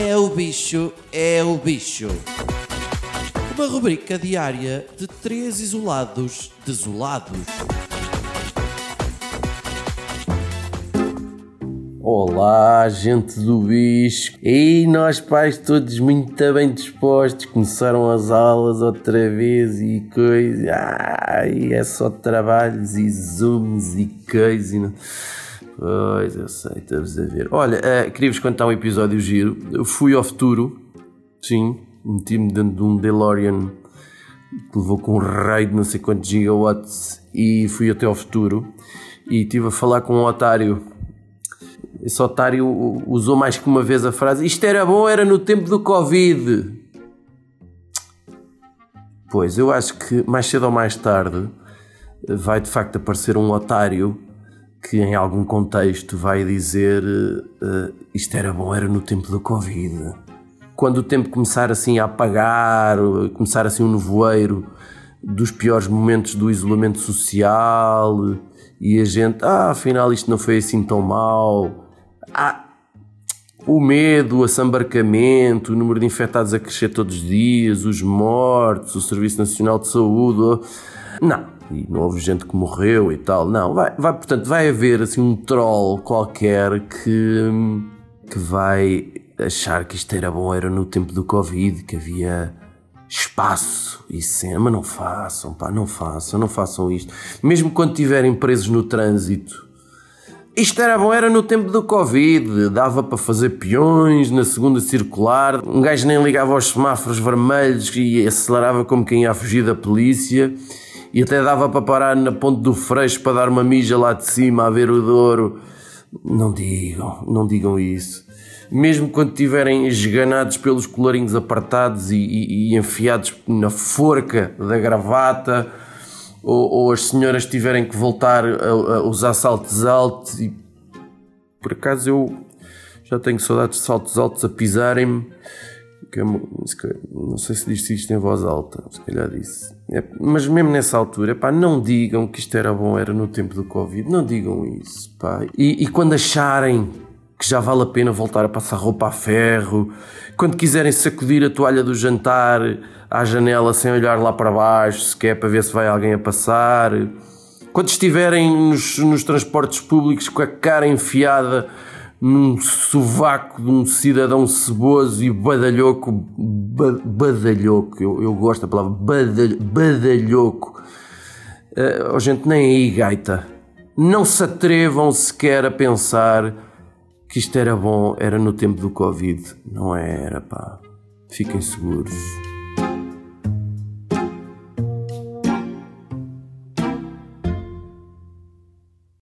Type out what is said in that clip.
É o bicho, é o bicho. Uma rubrica diária de três isolados desolados. Olá, gente do bicho! E nós pais todos muito bem dispostos, começaram as aulas outra vez e coisa. Ai, é só trabalhos e zooms e coisa. Pois, eu sei, estamos a ver. Olha, uh, queria-vos contar um episódio giro. Eu fui ao futuro, sim, meti-me dentro de um DeLorean que levou com um raio de não sei quantos gigawatts e fui até ao futuro e estive a falar com um otário esse otário usou mais que uma vez a frase: Isto era bom, era no tempo do Covid. Pois, eu acho que mais cedo ou mais tarde vai de facto aparecer um otário que em algum contexto vai dizer uh, isto era bom, era no tempo do Covid. Quando o tempo começar assim a apagar, começar assim um nevoeiro dos piores momentos do isolamento social e a gente, ah, afinal isto não foi assim tão mal há o medo, o assambarcamento, o número de infectados a crescer todos os dias, os mortos, o Serviço Nacional de Saúde. Não, e não houve gente que morreu e tal. Não, vai, vai portanto, vai haver assim um troll qualquer que, que vai achar que isto era bom, era no tempo do Covid, que havia espaço e cena, mas não façam, pá, não façam, não façam isto. Mesmo quando estiverem presos no trânsito, isto era bom, era no tempo do Covid, dava para fazer peões na segunda circular, um gajo nem ligava aos semáforos vermelhos e acelerava como quem ia fugir da polícia, e até dava para parar na ponte do Freixo para dar uma mija lá de cima a ver o Douro. Não digam, não digam isso. Mesmo quando estiverem esganados pelos colarinhos apartados e, e, e enfiados na forca da gravata ou, ou as senhoras tiverem que voltar a, a usar saltos altos e por acaso eu já tenho saudades de saltos altos a pisarem-me é não sei se disse isto em voz alta, se calhar disse. É, mas mesmo nessa altura, pá, não digam que isto era bom, era no tempo do Covid, não digam isso, pá. E, e quando acharem que já vale a pena voltar a passar roupa a ferro, quando quiserem sacudir a toalha do jantar à janela sem olhar lá para baixo, se quer para ver se vai alguém a passar. Quando estiverem nos, nos transportes públicos com a cara enfiada num sovaco de um cidadão ceboso e badalhoco, ba, badalhoco, eu, eu gosto da palavra badal, badalhoco. Uh, oh, gente, nem aí gaita. Não se atrevam sequer a pensar que isto era bom, era no tempo do Covid. Não era, pá. Fiquem seguros.